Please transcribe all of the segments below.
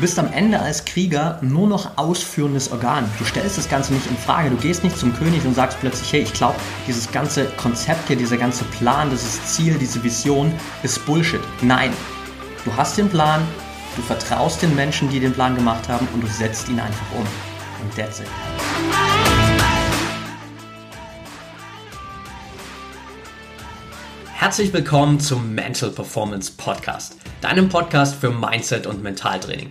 bist am Ende als Krieger nur noch ausführendes Organ. Du stellst das Ganze nicht in Frage. Du gehst nicht zum König und sagst plötzlich, hey, ich glaube, dieses ganze Konzept hier, dieser ganze Plan, dieses Ziel, diese Vision ist Bullshit. Nein, du hast den Plan, du vertraust den Menschen, die den Plan gemacht haben und du setzt ihn einfach um. Und that's it. Herzlich willkommen zum Mental Performance Podcast, deinem Podcast für Mindset und Mentaltraining.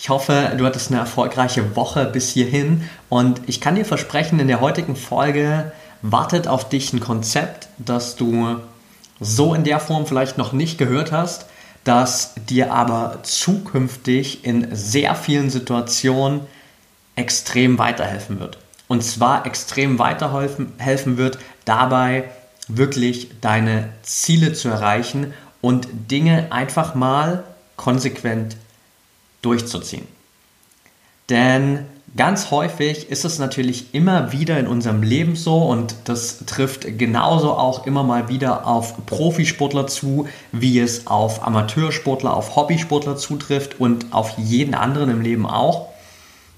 Ich hoffe, du hattest eine erfolgreiche Woche bis hierhin und ich kann dir versprechen, in der heutigen Folge wartet auf dich ein Konzept, das du so in der Form vielleicht noch nicht gehört hast, das dir aber zukünftig in sehr vielen Situationen extrem weiterhelfen wird. Und zwar extrem weiterhelfen wird dabei, wirklich deine Ziele zu erreichen und Dinge einfach mal konsequent durchzuziehen. Denn ganz häufig ist es natürlich immer wieder in unserem Leben so und das trifft genauso auch immer mal wieder auf Profisportler zu, wie es auf Amateursportler, auf Hobbysportler zutrifft und auf jeden anderen im Leben auch,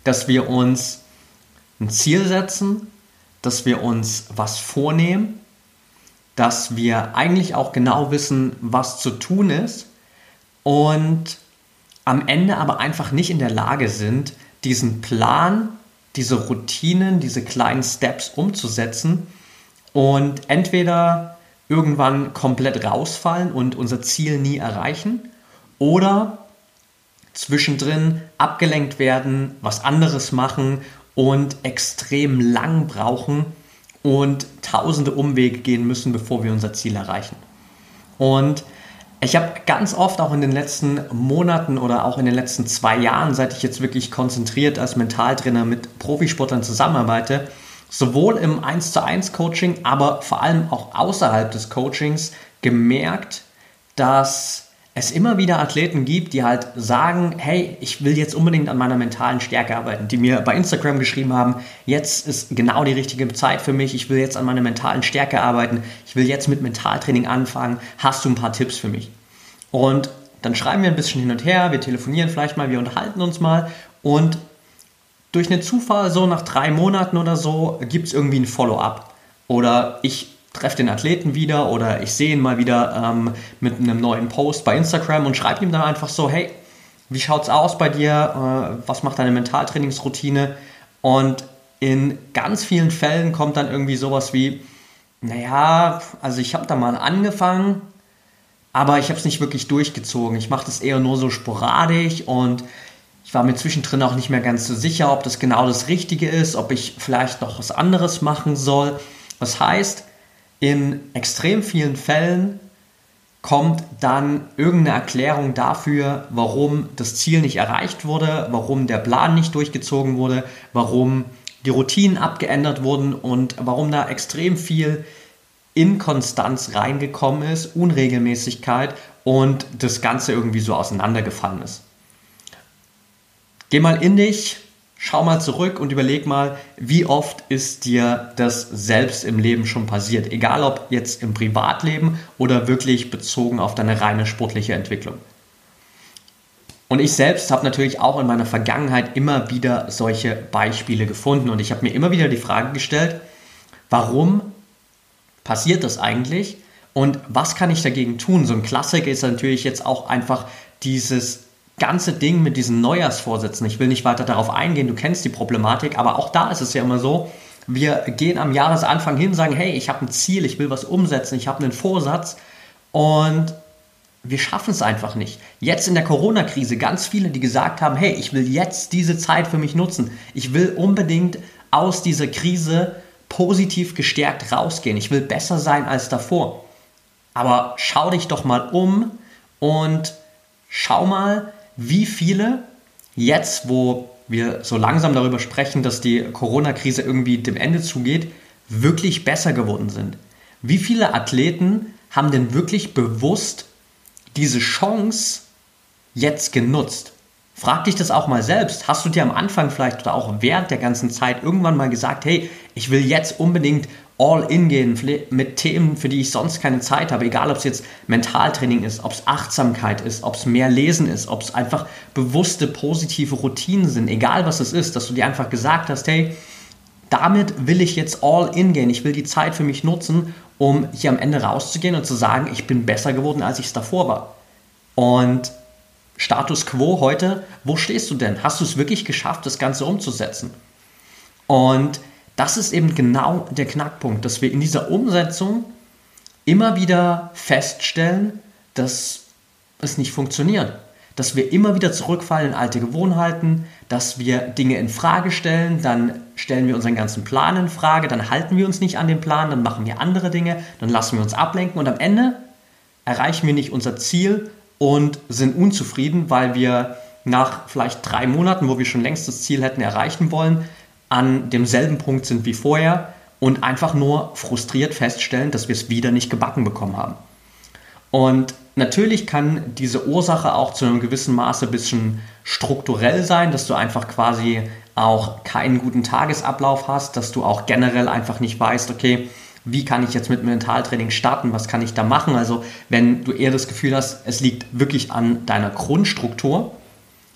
dass wir uns ein Ziel setzen, dass wir uns was vornehmen dass wir eigentlich auch genau wissen, was zu tun ist und am Ende aber einfach nicht in der Lage sind, diesen Plan, diese Routinen, diese kleinen Steps umzusetzen und entweder irgendwann komplett rausfallen und unser Ziel nie erreichen oder zwischendrin abgelenkt werden, was anderes machen und extrem lang brauchen, und tausende Umwege gehen müssen, bevor wir unser Ziel erreichen. Und ich habe ganz oft auch in den letzten Monaten oder auch in den letzten zwei Jahren, seit ich jetzt wirklich konzentriert als Mentaltrainer mit Profisportlern zusammenarbeite, sowohl im 1 zu 1 Coaching, aber vor allem auch außerhalb des Coachings gemerkt, dass es immer wieder Athleten gibt, die halt sagen, hey, ich will jetzt unbedingt an meiner mentalen Stärke arbeiten, die mir bei Instagram geschrieben haben, jetzt ist genau die richtige Zeit für mich, ich will jetzt an meiner mentalen Stärke arbeiten, ich will jetzt mit Mentaltraining anfangen, hast du ein paar Tipps für mich? Und dann schreiben wir ein bisschen hin und her, wir telefonieren vielleicht mal, wir unterhalten uns mal und durch einen Zufall, so nach drei Monaten oder so, gibt es irgendwie ein Follow-up. Oder ich treffe den Athleten wieder oder ich sehe ihn mal wieder ähm, mit einem neuen Post bei Instagram und schreibe ihm dann einfach so, hey, wie schaut's aus bei dir? Äh, was macht deine Mentaltrainingsroutine? Und in ganz vielen Fällen kommt dann irgendwie sowas wie, naja, also ich habe da mal angefangen, aber ich habe es nicht wirklich durchgezogen. Ich mache das eher nur so sporadisch und ich war mir zwischendrin auch nicht mehr ganz so sicher, ob das genau das Richtige ist, ob ich vielleicht noch was anderes machen soll. Das heißt, in extrem vielen Fällen kommt dann irgendeine Erklärung dafür, warum das Ziel nicht erreicht wurde, warum der Plan nicht durchgezogen wurde, warum die Routinen abgeändert wurden und warum da extrem viel Inkonstanz reingekommen ist, Unregelmäßigkeit und das Ganze irgendwie so auseinandergefallen ist. Geh mal in dich, schau mal zurück und überleg mal, wie oft ist dir das selbst im Leben schon passiert, egal ob jetzt im Privatleben oder wirklich bezogen auf deine reine sportliche Entwicklung. Und ich selbst habe natürlich auch in meiner Vergangenheit immer wieder solche Beispiele gefunden und ich habe mir immer wieder die Frage gestellt, warum passiert das eigentlich und was kann ich dagegen tun? So ein Klassiker ist natürlich jetzt auch einfach dieses ganze Ding mit diesen Neujahrsvorsätzen, ich will nicht weiter darauf eingehen, du kennst die Problematik, aber auch da ist es ja immer so, wir gehen am Jahresanfang hin sagen, hey, ich habe ein Ziel, ich will was umsetzen, ich habe einen Vorsatz und wir schaffen es einfach nicht. Jetzt in der Corona-Krise ganz viele, die gesagt haben, hey, ich will jetzt diese Zeit für mich nutzen. Ich will unbedingt aus dieser Krise positiv gestärkt rausgehen. Ich will besser sein als davor. Aber schau dich doch mal um und schau mal, wie viele jetzt, wo wir so langsam darüber sprechen, dass die Corona-Krise irgendwie dem Ende zugeht, wirklich besser geworden sind. Wie viele Athleten haben denn wirklich bewusst diese Chance jetzt genutzt? Frag dich das auch mal selbst. Hast du dir am Anfang vielleicht oder auch während der ganzen Zeit irgendwann mal gesagt, hey, ich will jetzt unbedingt all in gehen mit Themen, für die ich sonst keine Zeit habe, egal ob es jetzt Mentaltraining ist, ob es Achtsamkeit ist, ob es mehr Lesen ist, ob es einfach bewusste positive Routinen sind, egal was es ist, dass du dir einfach gesagt hast, hey, damit will ich jetzt all in gehen. Ich will die Zeit für mich nutzen, um hier am Ende rauszugehen und zu sagen, ich bin besser geworden, als ich es davor war. Und Status quo heute, wo stehst du denn? Hast du es wirklich geschafft, das Ganze umzusetzen? Und das ist eben genau der Knackpunkt, dass wir in dieser Umsetzung immer wieder feststellen, dass es nicht funktioniert. Dass wir immer wieder zurückfallen in alte Gewohnheiten, dass wir Dinge in Frage stellen, dann stellen wir unseren ganzen Plan in Frage, dann halten wir uns nicht an den Plan, dann machen wir andere Dinge, dann lassen wir uns ablenken und am Ende erreichen wir nicht unser Ziel und sind unzufrieden, weil wir nach vielleicht drei Monaten, wo wir schon längst das Ziel hätten erreichen wollen, an demselben Punkt sind wie vorher und einfach nur frustriert feststellen, dass wir es wieder nicht gebacken bekommen haben. Und natürlich kann diese Ursache auch zu einem gewissen Maße ein bisschen strukturell sein, dass du einfach quasi auch keinen guten Tagesablauf hast, dass du auch generell einfach nicht weißt, okay, wie kann ich jetzt mit Mentaltraining starten, was kann ich da machen. Also wenn du eher das Gefühl hast, es liegt wirklich an deiner Grundstruktur,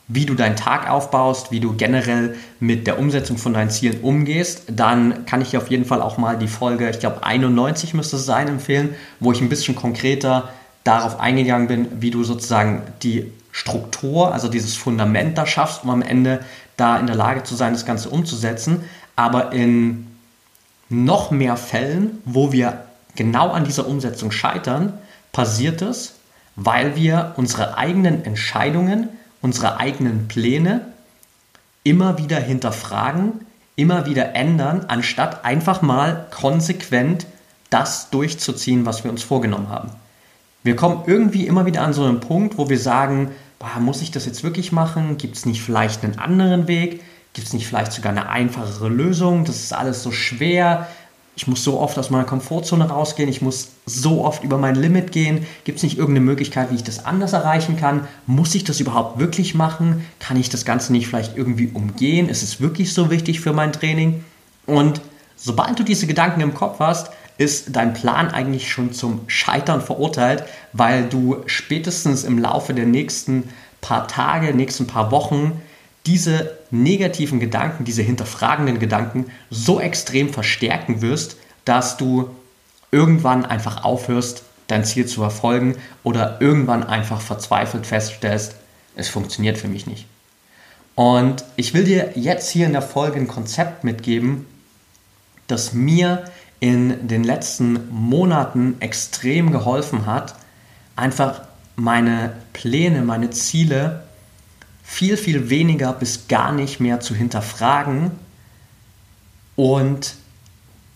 wie du deinen Tag aufbaust, wie du generell mit der Umsetzung von deinen Zielen umgehst, dann kann ich dir auf jeden Fall auch mal die Folge, ich glaube 91 müsste es sein, empfehlen, wo ich ein bisschen konkreter darauf eingegangen bin, wie du sozusagen die Struktur, also dieses Fundament da schaffst, um am Ende da in der Lage zu sein, das Ganze umzusetzen. Aber in noch mehr Fällen, wo wir genau an dieser Umsetzung scheitern, passiert es, weil wir unsere eigenen Entscheidungen, unsere eigenen Pläne immer wieder hinterfragen, immer wieder ändern, anstatt einfach mal konsequent das durchzuziehen, was wir uns vorgenommen haben. Wir kommen irgendwie immer wieder an so einen Punkt, wo wir sagen, boah, muss ich das jetzt wirklich machen? Gibt es nicht vielleicht einen anderen Weg? Gibt es nicht vielleicht sogar eine einfachere Lösung? Das ist alles so schwer. Ich muss so oft aus meiner Komfortzone rausgehen. Ich muss so oft über mein Limit gehen. Gibt es nicht irgendeine Möglichkeit, wie ich das anders erreichen kann? Muss ich das überhaupt wirklich machen? Kann ich das Ganze nicht vielleicht irgendwie umgehen? Ist es wirklich so wichtig für mein Training? Und sobald du diese Gedanken im Kopf hast, ist dein Plan eigentlich schon zum Scheitern verurteilt, weil du spätestens im Laufe der nächsten paar Tage, nächsten paar Wochen diese negativen Gedanken, diese hinterfragenden Gedanken so extrem verstärken wirst, dass du irgendwann einfach aufhörst, dein Ziel zu verfolgen oder irgendwann einfach verzweifelt feststellst, es funktioniert für mich nicht. Und ich will dir jetzt hier in der Folge ein Konzept mitgeben, das mir in den letzten Monaten extrem geholfen hat, einfach meine Pläne, meine Ziele viel, viel weniger bis gar nicht mehr zu hinterfragen und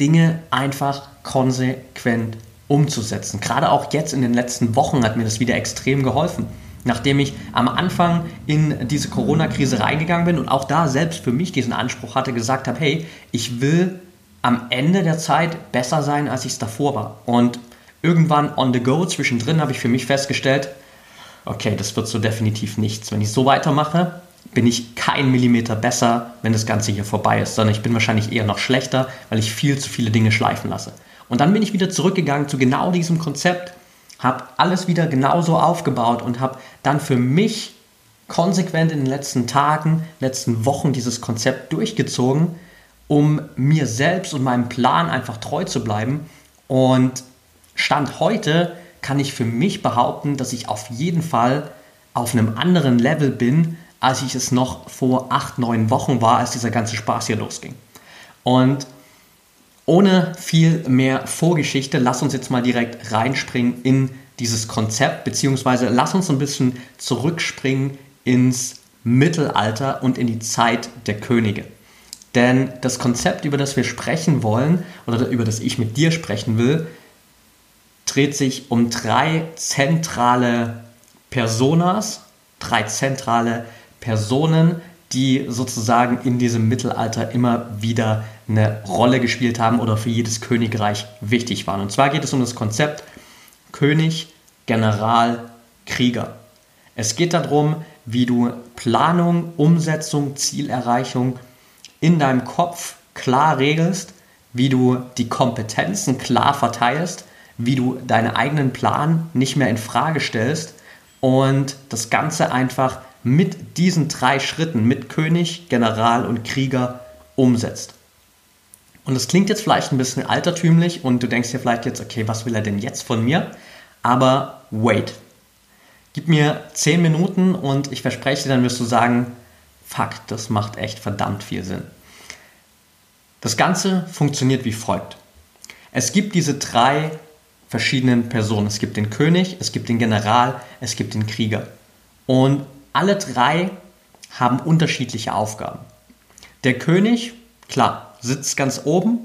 Dinge einfach konsequent umzusetzen. Gerade auch jetzt in den letzten Wochen hat mir das wieder extrem geholfen. Nachdem ich am Anfang in diese Corona-Krise reingegangen bin und auch da selbst für mich diesen Anspruch hatte, gesagt habe, hey, ich will am Ende der Zeit besser sein, als ich es davor war. Und irgendwann on the go zwischendrin habe ich für mich festgestellt, okay, das wird so definitiv nichts. Wenn ich so weitermache, bin ich kein Millimeter besser, wenn das Ganze hier vorbei ist, sondern ich bin wahrscheinlich eher noch schlechter, weil ich viel zu viele Dinge schleifen lasse. Und dann bin ich wieder zurückgegangen zu genau diesem Konzept, habe alles wieder genauso aufgebaut und habe dann für mich konsequent in den letzten Tagen, letzten Wochen dieses Konzept durchgezogen, um mir selbst und meinem Plan einfach treu zu bleiben. Und Stand heute kann ich für mich behaupten, dass ich auf jeden Fall auf einem anderen Level bin, als ich es noch vor acht, neun Wochen war, als dieser ganze Spaß hier losging. Und ohne viel mehr Vorgeschichte, lass uns jetzt mal direkt reinspringen in dieses Konzept, beziehungsweise lass uns ein bisschen zurückspringen ins Mittelalter und in die Zeit der Könige. Denn das Konzept, über das wir sprechen wollen oder über das ich mit dir sprechen will, dreht sich um drei zentrale Personas, drei zentrale Personen, die sozusagen in diesem Mittelalter immer wieder eine Rolle gespielt haben oder für jedes Königreich wichtig waren. Und zwar geht es um das Konzept König, General, Krieger. Es geht darum, wie du Planung, Umsetzung, Zielerreichung in deinem Kopf klar regelst, wie du die Kompetenzen klar verteilst, wie du deinen eigenen Plan nicht mehr in Frage stellst und das Ganze einfach mit diesen drei Schritten, mit König, General und Krieger umsetzt. Und das klingt jetzt vielleicht ein bisschen altertümlich und du denkst dir vielleicht jetzt, okay, was will er denn jetzt von mir? Aber wait. Gib mir 10 Minuten und ich verspreche dir, dann wirst du sagen, fuck, das macht echt verdammt viel Sinn. Das Ganze funktioniert wie folgt. Es gibt diese drei verschiedenen Personen. Es gibt den König, es gibt den General, es gibt den Krieger. Und alle drei haben unterschiedliche Aufgaben. Der König, klar, sitzt ganz oben,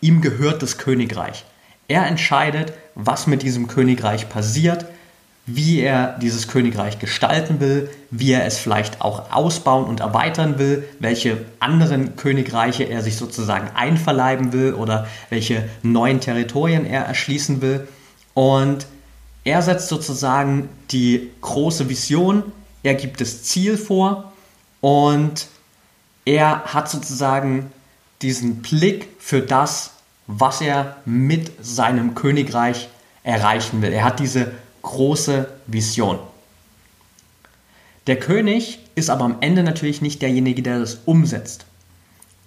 ihm gehört das Königreich. Er entscheidet, was mit diesem Königreich passiert, wie er dieses Königreich gestalten will, wie er es vielleicht auch ausbauen und erweitern will, welche anderen Königreiche er sich sozusagen einverleiben will oder welche neuen Territorien er erschließen will. Und er setzt sozusagen die große Vision, er gibt das Ziel vor und er hat sozusagen diesen Blick für das, was er mit seinem Königreich erreichen will. Er hat diese große Vision. Der König ist aber am Ende natürlich nicht derjenige, der das umsetzt.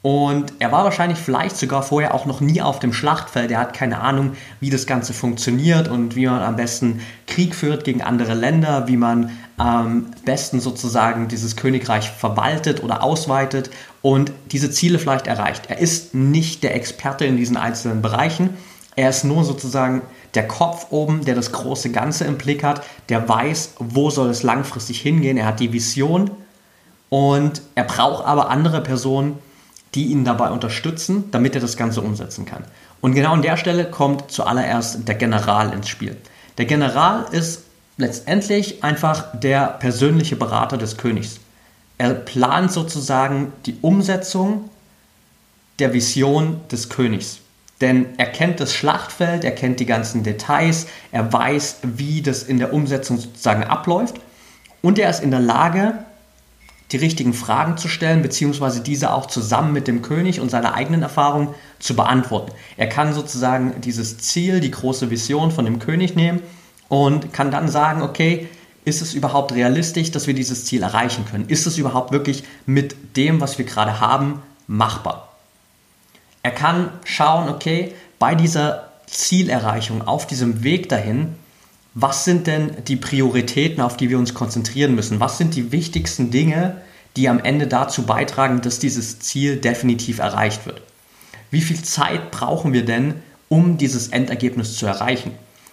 Und er war wahrscheinlich vielleicht sogar vorher auch noch nie auf dem Schlachtfeld. Er hat keine Ahnung, wie das Ganze funktioniert und wie man am besten Krieg führt gegen andere Länder, wie man am besten sozusagen dieses Königreich verwaltet oder ausweitet und diese Ziele vielleicht erreicht. Er ist nicht der Experte in diesen einzelnen Bereichen. Er ist nur sozusagen der Kopf oben, der das große Ganze im Blick hat, der weiß, wo soll es langfristig hingehen. Er hat die Vision und er braucht aber andere Personen, die ihn dabei unterstützen, damit er das Ganze umsetzen kann. Und genau an der Stelle kommt zuallererst der General ins Spiel. Der General ist letztendlich einfach der persönliche Berater des Königs. Er plant sozusagen die Umsetzung der Vision des Königs. Denn er kennt das Schlachtfeld, er kennt die ganzen Details, er weiß, wie das in der Umsetzung sozusagen abläuft und er ist in der Lage, die richtigen Fragen zu stellen, beziehungsweise diese auch zusammen mit dem König und seiner eigenen Erfahrung zu beantworten. Er kann sozusagen dieses Ziel, die große Vision von dem König nehmen und kann dann sagen, okay, ist es überhaupt realistisch, dass wir dieses Ziel erreichen können? Ist es überhaupt wirklich mit dem, was wir gerade haben, machbar? Er kann schauen, okay, bei dieser Zielerreichung, auf diesem Weg dahin, was sind denn die Prioritäten, auf die wir uns konzentrieren müssen? Was sind die wichtigsten Dinge, die am Ende dazu beitragen, dass dieses Ziel definitiv erreicht wird? Wie viel Zeit brauchen wir denn, um dieses Endergebnis zu erreichen?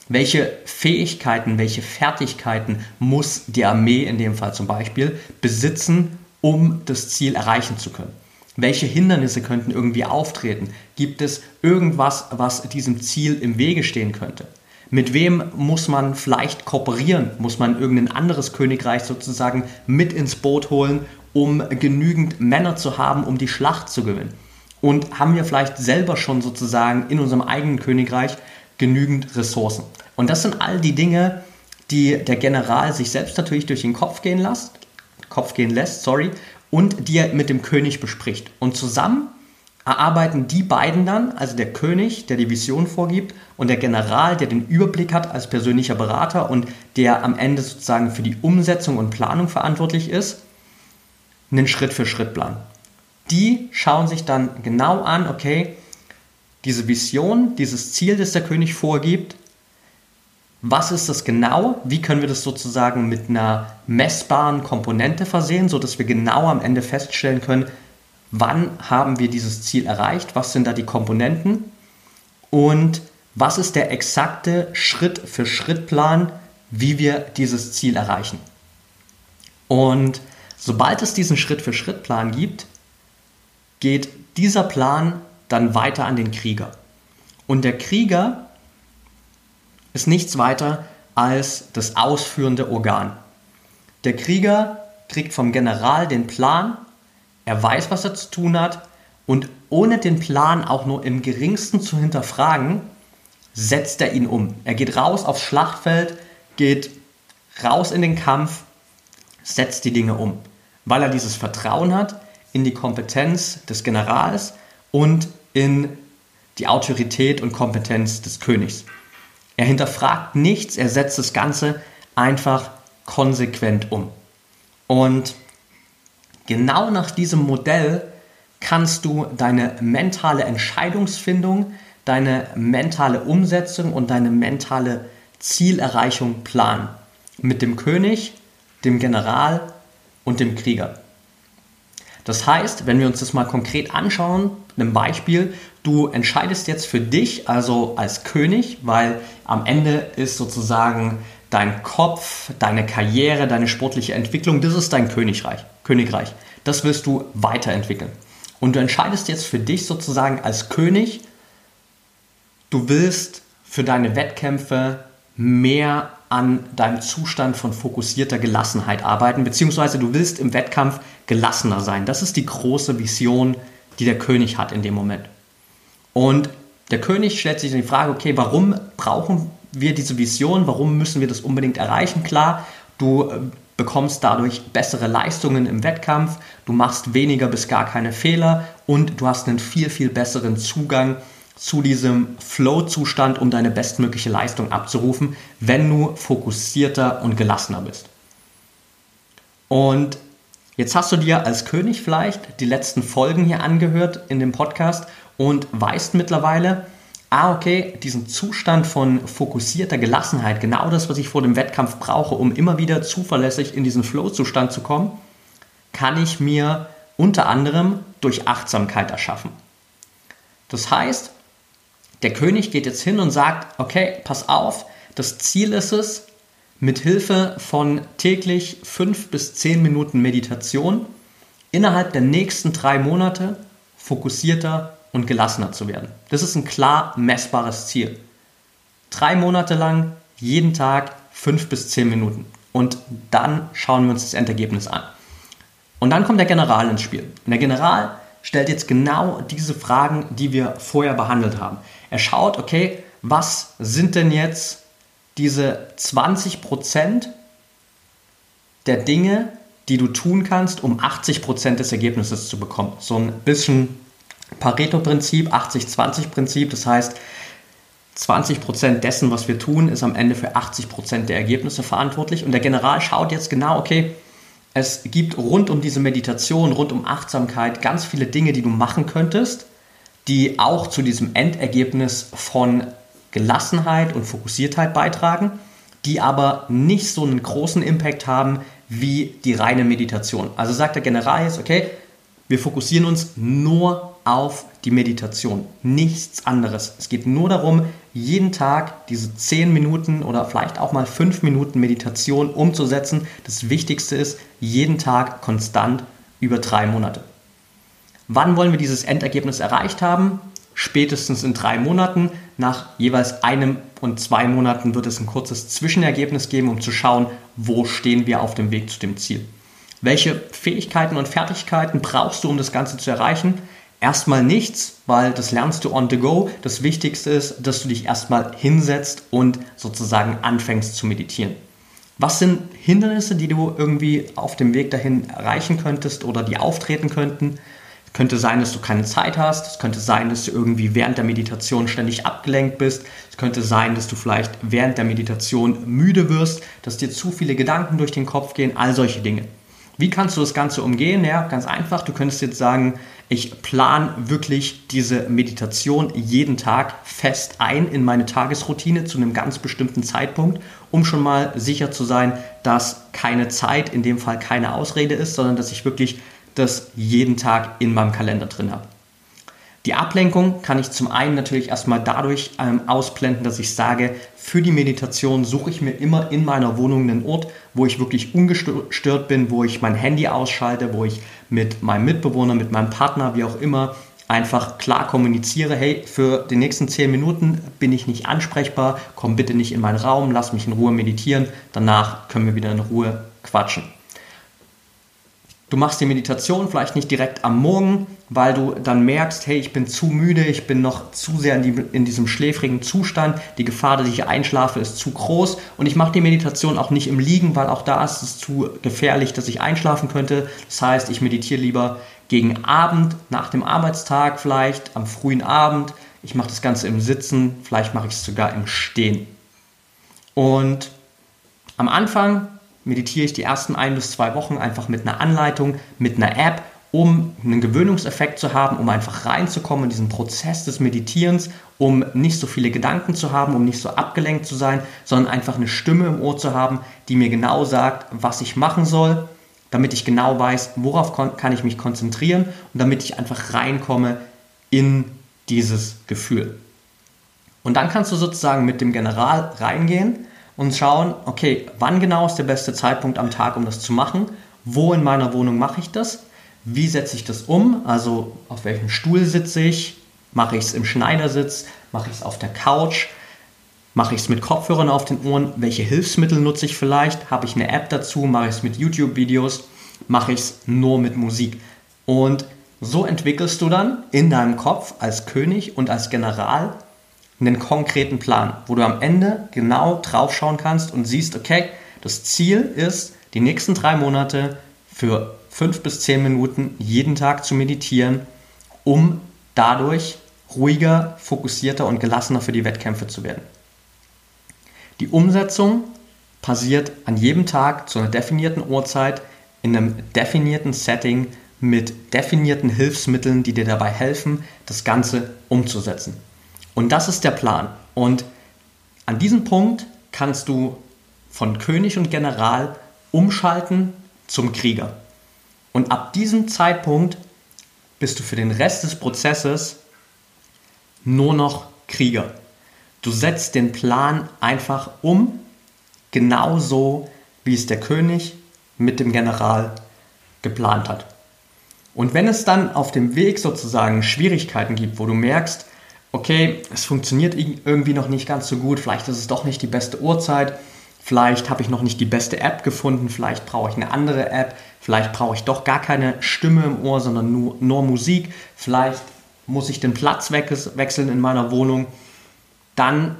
Welche Fähigkeiten, welche Fertigkeiten muss die Armee in dem Fall zum Beispiel besitzen, um das Ziel erreichen zu können? Welche Hindernisse könnten irgendwie auftreten? Gibt es irgendwas, was diesem Ziel im Wege stehen könnte? Mit wem muss man vielleicht kooperieren? Muss man irgendein anderes Königreich sozusagen mit ins Boot holen, um genügend Männer zu haben, um die Schlacht zu gewinnen? Und haben wir vielleicht selber schon sozusagen in unserem eigenen Königreich genügend Ressourcen? Und das sind all die Dinge, die der General sich selbst natürlich durch den Kopf gehen lässt, Kopf gehen lässt, sorry, und die er mit dem König bespricht. Und zusammen erarbeiten die beiden dann, also der König, der die Vision vorgibt, und der General, der den Überblick hat als persönlicher Berater und der am Ende sozusagen für die Umsetzung und Planung verantwortlich ist, einen Schritt-für-Schritt-Plan. Die schauen sich dann genau an, okay, diese Vision, dieses Ziel, das der König vorgibt, was ist das genau? Wie können wir das sozusagen mit einer messbaren Komponente versehen, sodass wir genau am Ende feststellen können, wann haben wir dieses Ziel erreicht, was sind da die Komponenten und was ist der exakte Schritt-für-Schritt-Plan, wie wir dieses Ziel erreichen. Und sobald es diesen Schritt-für-Schritt-Plan gibt, geht dieser Plan dann weiter an den Krieger. Und der Krieger ist nichts weiter als das ausführende Organ. Der Krieger kriegt vom General den Plan, er weiß, was er zu tun hat und ohne den Plan auch nur im geringsten zu hinterfragen, setzt er ihn um. Er geht raus aufs Schlachtfeld, geht raus in den Kampf, setzt die Dinge um, weil er dieses Vertrauen hat in die Kompetenz des Generals und in die Autorität und Kompetenz des Königs. Er hinterfragt nichts, er setzt das Ganze einfach konsequent um. Und genau nach diesem Modell kannst du deine mentale Entscheidungsfindung, deine mentale Umsetzung und deine mentale Zielerreichung planen. Mit dem König, dem General und dem Krieger. Das heißt, wenn wir uns das mal konkret anschauen, einem Beispiel, du entscheidest jetzt für dich, also als König, weil am Ende ist sozusagen dein Kopf, deine Karriere, deine sportliche Entwicklung, das ist dein Königreich. Königreich. Das wirst du weiterentwickeln. Und du entscheidest jetzt für dich sozusagen als König, du willst für deine Wettkämpfe mehr an deinem Zustand von fokussierter Gelassenheit arbeiten, beziehungsweise du willst im Wettkampf gelassener sein. Das ist die große Vision, die der König hat in dem Moment. Und der König stellt sich die Frage, okay, warum brauchen wir diese Vision? Warum müssen wir das unbedingt erreichen? Klar, du äh, bekommst dadurch bessere Leistungen im Wettkampf, du machst weniger bis gar keine Fehler und du hast einen viel, viel besseren Zugang zu diesem Flow-Zustand, um deine bestmögliche Leistung abzurufen, wenn du fokussierter und gelassener bist. Und jetzt hast du dir als König vielleicht die letzten Folgen hier angehört in dem Podcast und weißt mittlerweile, ah, okay, diesen Zustand von fokussierter Gelassenheit, genau das, was ich vor dem Wettkampf brauche, um immer wieder zuverlässig in diesen Flow-Zustand zu kommen, kann ich mir unter anderem durch Achtsamkeit erschaffen. Das heißt, der König geht jetzt hin und sagt, okay, pass auf, das Ziel ist es, mit Hilfe von täglich fünf bis zehn Minuten Meditation innerhalb der nächsten drei Monate fokussierter und gelassener zu werden. Das ist ein klar messbares Ziel. Drei Monate lang, jeden Tag, fünf bis zehn Minuten. Und dann schauen wir uns das Endergebnis an. Und dann kommt der General ins Spiel. Und der General stellt jetzt genau diese Fragen, die wir vorher behandelt haben. Er schaut, okay, was sind denn jetzt diese 20% der Dinge, die du tun kannst, um 80% des Ergebnisses zu bekommen. So ein bisschen Pareto-Prinzip, 80-20-Prinzip, das heißt, 20% dessen, was wir tun, ist am Ende für 80% der Ergebnisse verantwortlich. Und der General schaut jetzt genau, okay, es gibt rund um diese Meditation, rund um Achtsamkeit ganz viele Dinge, die du machen könntest, die auch zu diesem Endergebnis von Gelassenheit und Fokussiertheit beitragen, die aber nicht so einen großen Impact haben wie die reine Meditation. Also sagt der General jetzt, okay, wir fokussieren uns nur auf die Meditation, nichts anderes. Es geht nur darum, jeden Tag diese 10 Minuten oder vielleicht auch mal 5 Minuten Meditation umzusetzen. Das Wichtigste ist, jeden Tag konstant über drei Monate. Wann wollen wir dieses Endergebnis erreicht haben? Spätestens in drei Monaten. Nach jeweils einem und zwei Monaten wird es ein kurzes Zwischenergebnis geben, um zu schauen, wo stehen wir auf dem Weg zu dem Ziel. Welche Fähigkeiten und Fertigkeiten brauchst du, um das Ganze zu erreichen? Erstmal nichts, weil das lernst du on the go. Das Wichtigste ist, dass du dich erstmal hinsetzt und sozusagen anfängst zu meditieren. Was sind Hindernisse, die du irgendwie auf dem Weg dahin erreichen könntest oder die auftreten könnten? Könnte sein, dass du keine Zeit hast. Es könnte sein, dass du irgendwie während der Meditation ständig abgelenkt bist. Es könnte sein, dass du vielleicht während der Meditation müde wirst, dass dir zu viele Gedanken durch den Kopf gehen, all solche Dinge. Wie kannst du das Ganze umgehen? Ja, ganz einfach. Du könntest jetzt sagen, ich plane wirklich diese Meditation jeden Tag fest ein in meine Tagesroutine zu einem ganz bestimmten Zeitpunkt, um schon mal sicher zu sein, dass keine Zeit, in dem Fall keine Ausrede ist, sondern dass ich wirklich das jeden Tag in meinem Kalender drin habe. Die Ablenkung kann ich zum einen natürlich erstmal dadurch ähm, ausblenden, dass ich sage, für die Meditation suche ich mir immer in meiner Wohnung einen Ort, wo ich wirklich ungestört bin, wo ich mein Handy ausschalte, wo ich mit meinem Mitbewohner, mit meinem Partner, wie auch immer, einfach klar kommuniziere, hey, für die nächsten 10 Minuten bin ich nicht ansprechbar, komm bitte nicht in meinen Raum, lass mich in Ruhe meditieren, danach können wir wieder in Ruhe quatschen. Du machst die Meditation vielleicht nicht direkt am Morgen, weil du dann merkst, hey, ich bin zu müde, ich bin noch zu sehr in, die, in diesem schläfrigen Zustand, die Gefahr, dass ich einschlafe, ist zu groß und ich mache die Meditation auch nicht im Liegen, weil auch da ist es zu gefährlich, dass ich einschlafen könnte. Das heißt, ich meditiere lieber gegen Abend, nach dem Arbeitstag vielleicht, am frühen Abend. Ich mache das Ganze im Sitzen, vielleicht mache ich es sogar im Stehen. Und am Anfang meditiere ich die ersten ein bis zwei Wochen einfach mit einer Anleitung, mit einer App, um einen Gewöhnungseffekt zu haben, um einfach reinzukommen in diesen Prozess des Meditierens, um nicht so viele Gedanken zu haben, um nicht so abgelenkt zu sein, sondern einfach eine Stimme im Ohr zu haben, die mir genau sagt, was ich machen soll, damit ich genau weiß, worauf kann ich mich konzentrieren und damit ich einfach reinkomme in dieses Gefühl. Und dann kannst du sozusagen mit dem General reingehen und schauen, okay, wann genau ist der beste Zeitpunkt am Tag, um das zu machen? Wo in meiner Wohnung mache ich das? Wie setze ich das um? Also auf welchem Stuhl sitze ich? Mache ich es im Schneidersitz? Mache ich es auf der Couch? Mache ich es mit Kopfhörern auf den Ohren? Welche Hilfsmittel nutze ich vielleicht? Habe ich eine App dazu? Mache ich es mit YouTube-Videos? Mache ich es nur mit Musik? Und so entwickelst du dann in deinem Kopf als König und als General einen konkreten Plan, wo du am Ende genau draufschauen kannst und siehst, okay, das Ziel ist, die nächsten drei Monate für fünf bis zehn Minuten jeden Tag zu meditieren, um dadurch ruhiger, fokussierter und gelassener für die Wettkämpfe zu werden. Die Umsetzung passiert an jedem Tag zu einer definierten Uhrzeit in einem definierten Setting mit definierten Hilfsmitteln, die dir dabei helfen, das Ganze umzusetzen. Und das ist der Plan. Und an diesem Punkt kannst du von König und General umschalten zum Krieger. Und ab diesem Zeitpunkt bist du für den Rest des Prozesses nur noch Krieger. Du setzt den Plan einfach um, genauso wie es der König mit dem General geplant hat. Und wenn es dann auf dem Weg sozusagen Schwierigkeiten gibt, wo du merkst, okay, es funktioniert irgendwie noch nicht ganz so gut, vielleicht ist es doch nicht die beste Uhrzeit, vielleicht habe ich noch nicht die beste App gefunden, vielleicht brauche ich eine andere App, vielleicht brauche ich doch gar keine Stimme im Ohr, sondern nur, nur Musik, vielleicht muss ich den Platz wechseln in meiner Wohnung, dann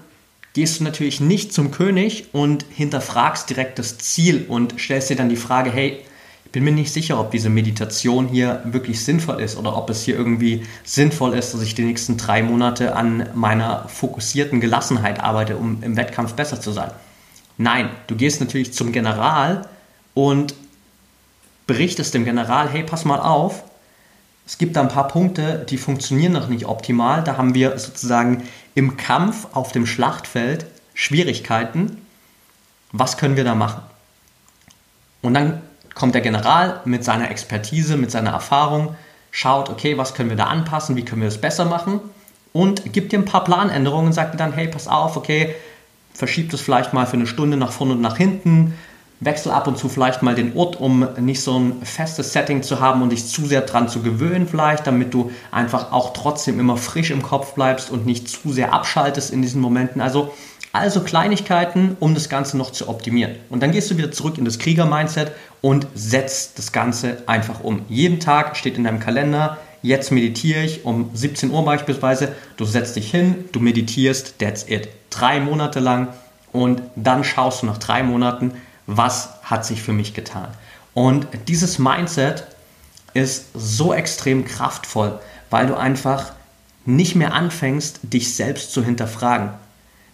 gehst du natürlich nicht zum König und hinterfragst direkt das Ziel und stellst dir dann die Frage, hey, ich bin mir nicht sicher, ob diese Meditation hier wirklich sinnvoll ist oder ob es hier irgendwie sinnvoll ist, dass ich die nächsten drei Monate an meiner fokussierten Gelassenheit arbeite, um im Wettkampf besser zu sein. Nein, du gehst natürlich zum General und berichtest dem General, hey, pass mal auf, es gibt da ein paar Punkte, die funktionieren noch nicht optimal. Da haben wir sozusagen im Kampf auf dem Schlachtfeld Schwierigkeiten. Was können wir da machen? Und dann kommt der General mit seiner Expertise, mit seiner Erfahrung, schaut, okay, was können wir da anpassen, wie können wir es besser machen und gibt dir ein paar Planänderungen und sagt dir dann, hey, pass auf, okay, verschiebt es vielleicht mal für eine Stunde nach vorne und nach hinten, wechsel ab und zu vielleicht mal den Ort, um nicht so ein festes Setting zu haben und dich zu sehr dran zu gewöhnen vielleicht, damit du einfach auch trotzdem immer frisch im Kopf bleibst und nicht zu sehr abschaltest in diesen Momenten. Also also Kleinigkeiten, um das Ganze noch zu optimieren. Und dann gehst du wieder zurück in das Krieger-Mindset und setzt das Ganze einfach um. Jeden Tag steht in deinem Kalender, jetzt meditiere ich um 17 Uhr beispielsweise. Du setzt dich hin, du meditierst, that's it. Drei Monate lang und dann schaust du nach drei Monaten, was hat sich für mich getan. Und dieses Mindset ist so extrem kraftvoll, weil du einfach nicht mehr anfängst, dich selbst zu hinterfragen.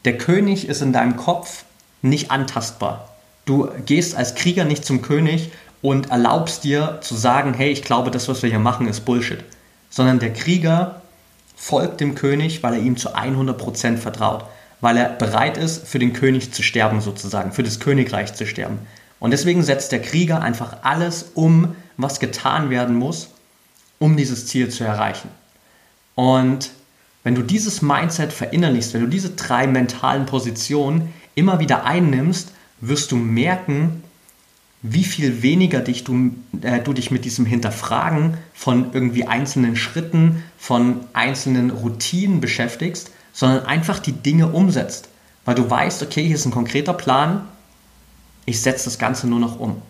Der König ist in deinem Kopf nicht antastbar. Du gehst als Krieger nicht zum König und erlaubst dir zu sagen, hey, ich glaube, das, was wir hier machen, ist Bullshit. Sondern der Krieger folgt dem König, weil er ihm zu 100% vertraut. Weil er bereit ist, für den König zu sterben sozusagen, für das Königreich zu sterben. Und deswegen setzt der Krieger einfach alles um, was getan werden muss, um dieses Ziel zu erreichen. Und wenn du dieses Mindset verinnerlichst, wenn du diese drei mentalen Positionen immer wieder einnimmst, wirst du merken, wie viel weniger dich du, äh, du dich mit diesem Hinterfragen von irgendwie einzelnen Schritten, von einzelnen Routinen beschäftigst, sondern einfach die Dinge umsetzt. Weil du weißt, okay, hier ist ein konkreter Plan, ich setze das Ganze nur noch um.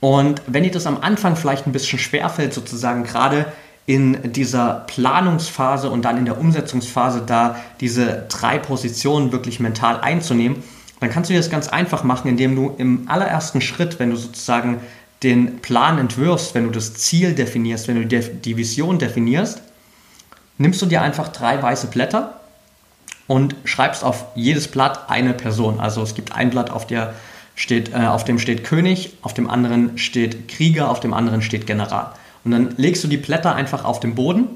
Und wenn dir das am Anfang vielleicht ein bisschen schwerfällt, sozusagen gerade in dieser Planungsphase und dann in der Umsetzungsphase da diese drei Positionen wirklich mental einzunehmen, dann kannst du dir das ganz einfach machen, indem du im allerersten Schritt, wenn du sozusagen den Plan entwirfst, wenn du das Ziel definierst, wenn du die Vision definierst, nimmst du dir einfach drei weiße Blätter und schreibst auf jedes Blatt eine Person. Also es gibt ein Blatt, auf, steht, äh, auf dem steht König, auf dem anderen steht Krieger, auf dem anderen steht General. Und dann legst du die Blätter einfach auf den Boden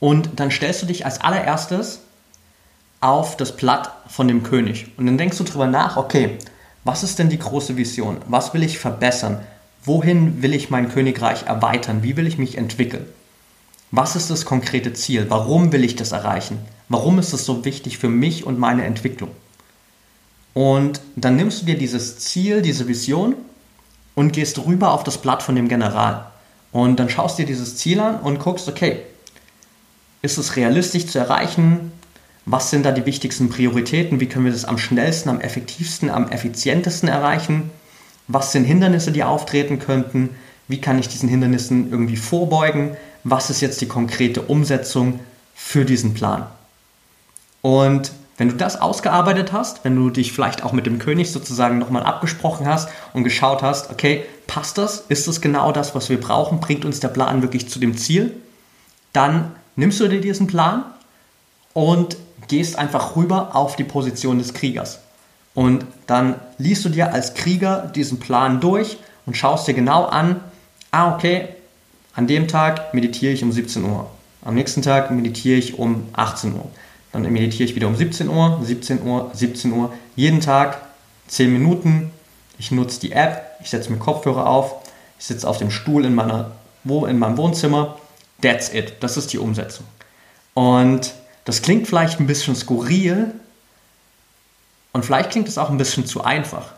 und dann stellst du dich als allererstes auf das Blatt von dem König. Und dann denkst du darüber nach, okay, was ist denn die große Vision? Was will ich verbessern? Wohin will ich mein Königreich erweitern? Wie will ich mich entwickeln? Was ist das konkrete Ziel? Warum will ich das erreichen? Warum ist es so wichtig für mich und meine Entwicklung? Und dann nimmst du dir dieses Ziel, diese Vision und gehst rüber auf das Blatt von dem General. Und dann schaust dir dieses Ziel an und guckst, okay, ist es realistisch zu erreichen? Was sind da die wichtigsten Prioritäten? Wie können wir das am schnellsten, am effektivsten, am effizientesten erreichen? Was sind Hindernisse, die auftreten könnten? Wie kann ich diesen Hindernissen irgendwie vorbeugen? Was ist jetzt die konkrete Umsetzung für diesen Plan? Und wenn du das ausgearbeitet hast, wenn du dich vielleicht auch mit dem König sozusagen nochmal abgesprochen hast und geschaut hast, okay, passt das? Ist das genau das, was wir brauchen? Bringt uns der Plan wirklich zu dem Ziel? Dann nimmst du dir diesen Plan und gehst einfach rüber auf die Position des Kriegers. Und dann liest du dir als Krieger diesen Plan durch und schaust dir genau an, ah, okay, an dem Tag meditiere ich um 17 Uhr. Am nächsten Tag meditiere ich um 18 Uhr. Dann meditiere ich wieder um 17 Uhr, 17 Uhr, 17 Uhr. Jeden Tag 10 Minuten. Ich nutze die App, ich setze mir Kopfhörer auf, ich sitze auf dem Stuhl in, meiner, in meinem Wohnzimmer. That's it. Das ist die Umsetzung. Und das klingt vielleicht ein bisschen skurril und vielleicht klingt es auch ein bisschen zu einfach.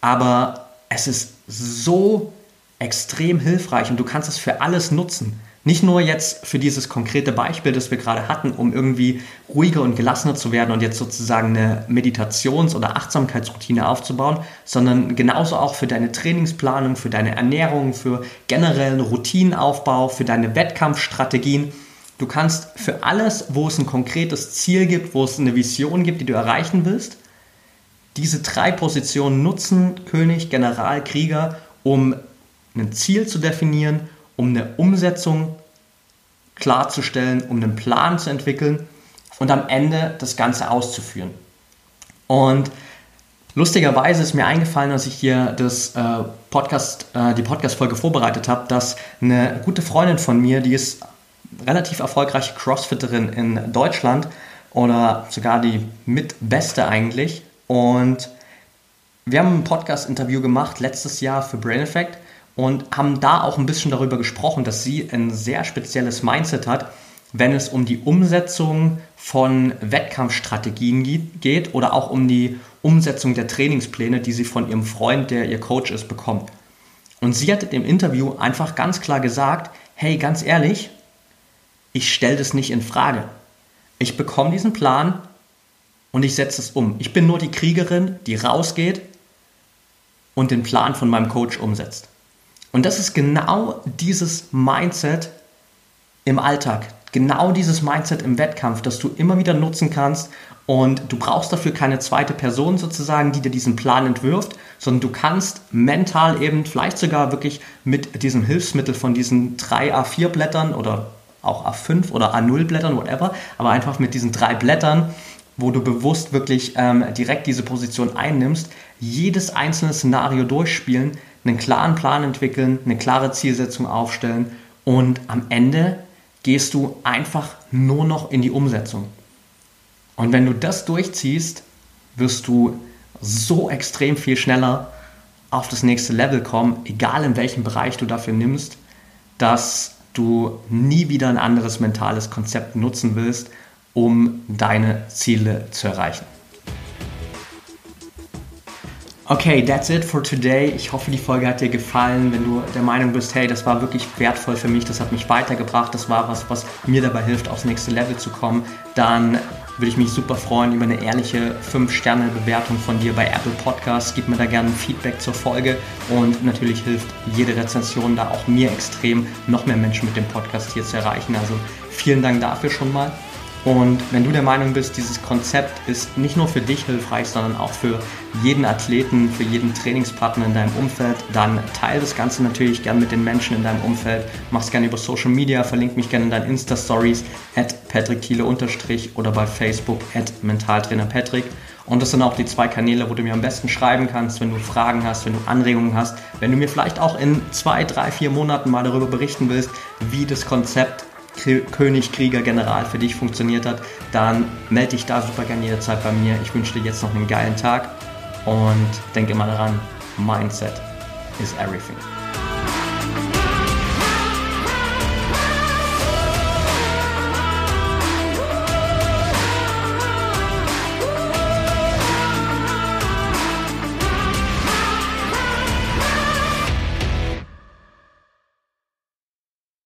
Aber es ist so extrem hilfreich und du kannst es für alles nutzen. Nicht nur jetzt für dieses konkrete Beispiel, das wir gerade hatten, um irgendwie ruhiger und gelassener zu werden und jetzt sozusagen eine Meditations- oder Achtsamkeitsroutine aufzubauen, sondern genauso auch für deine Trainingsplanung, für deine Ernährung, für generellen Routinenaufbau, für deine Wettkampfstrategien. Du kannst für alles, wo es ein konkretes Ziel gibt, wo es eine Vision gibt, die du erreichen willst, diese drei Positionen nutzen, König, General, Krieger, um ein Ziel zu definieren um eine Umsetzung klarzustellen, um einen Plan zu entwickeln und am Ende das Ganze auszuführen. Und lustigerweise ist mir eingefallen, als ich hier das, äh, Podcast, äh, die Podcast-Folge vorbereitet habe, dass eine gute Freundin von mir, die ist relativ erfolgreiche Crossfitterin in Deutschland oder sogar die mitbeste eigentlich. Und wir haben ein Podcast-Interview gemacht letztes Jahr für Brain Effect und haben da auch ein bisschen darüber gesprochen, dass sie ein sehr spezielles Mindset hat, wenn es um die Umsetzung von Wettkampfstrategien geht oder auch um die Umsetzung der Trainingspläne, die sie von ihrem Freund, der ihr Coach ist, bekommt. Und sie hat im Interview einfach ganz klar gesagt, hey, ganz ehrlich, ich stelle das nicht in Frage. Ich bekomme diesen Plan und ich setze es um. Ich bin nur die Kriegerin, die rausgeht und den Plan von meinem Coach umsetzt. Und das ist genau dieses Mindset im Alltag. Genau dieses Mindset im Wettkampf, das du immer wieder nutzen kannst. Und du brauchst dafür keine zweite Person sozusagen, die dir diesen Plan entwirft, sondern du kannst mental eben vielleicht sogar wirklich mit diesem Hilfsmittel von diesen drei A4 Blättern oder auch A5 oder A0 Blättern, whatever, aber einfach mit diesen drei Blättern, wo du bewusst wirklich ähm, direkt diese Position einnimmst, jedes einzelne Szenario durchspielen, einen klaren Plan entwickeln, eine klare Zielsetzung aufstellen und am Ende gehst du einfach nur noch in die Umsetzung. Und wenn du das durchziehst, wirst du so extrem viel schneller auf das nächste Level kommen, egal in welchem Bereich du dafür nimmst, dass du nie wieder ein anderes mentales Konzept nutzen willst, um deine Ziele zu erreichen. Okay, that's it for today. Ich hoffe, die Folge hat dir gefallen. Wenn du der Meinung bist, hey, das war wirklich wertvoll für mich, das hat mich weitergebracht, das war was, was mir dabei hilft, aufs nächste Level zu kommen, dann würde ich mich super freuen über eine ehrliche 5-Sterne-Bewertung von dir bei Apple Podcasts. Gib mir da gerne Feedback zur Folge und natürlich hilft jede Rezension da auch mir extrem, noch mehr Menschen mit dem Podcast hier zu erreichen. Also vielen Dank dafür schon mal. Und wenn du der Meinung bist, dieses Konzept ist nicht nur für dich hilfreich, sondern auch für jeden Athleten, für jeden Trainingspartner in deinem Umfeld, dann teile das Ganze natürlich gerne mit den Menschen in deinem Umfeld. Mach es gerne über Social Media, verlink mich gerne in deinen Insta-Stories at Patrick Thiele oder bei Facebook at Mentaltrainer Patrick. Und das sind auch die zwei Kanäle, wo du mir am besten schreiben kannst, wenn du Fragen hast, wenn du Anregungen hast, wenn du mir vielleicht auch in zwei, drei, vier Monaten mal darüber berichten willst, wie das Konzept König, Krieger, General für dich funktioniert hat, dann melde dich da super gerne jederzeit bei mir. Ich wünsche dir jetzt noch einen geilen Tag und denke immer daran, Mindset is everything.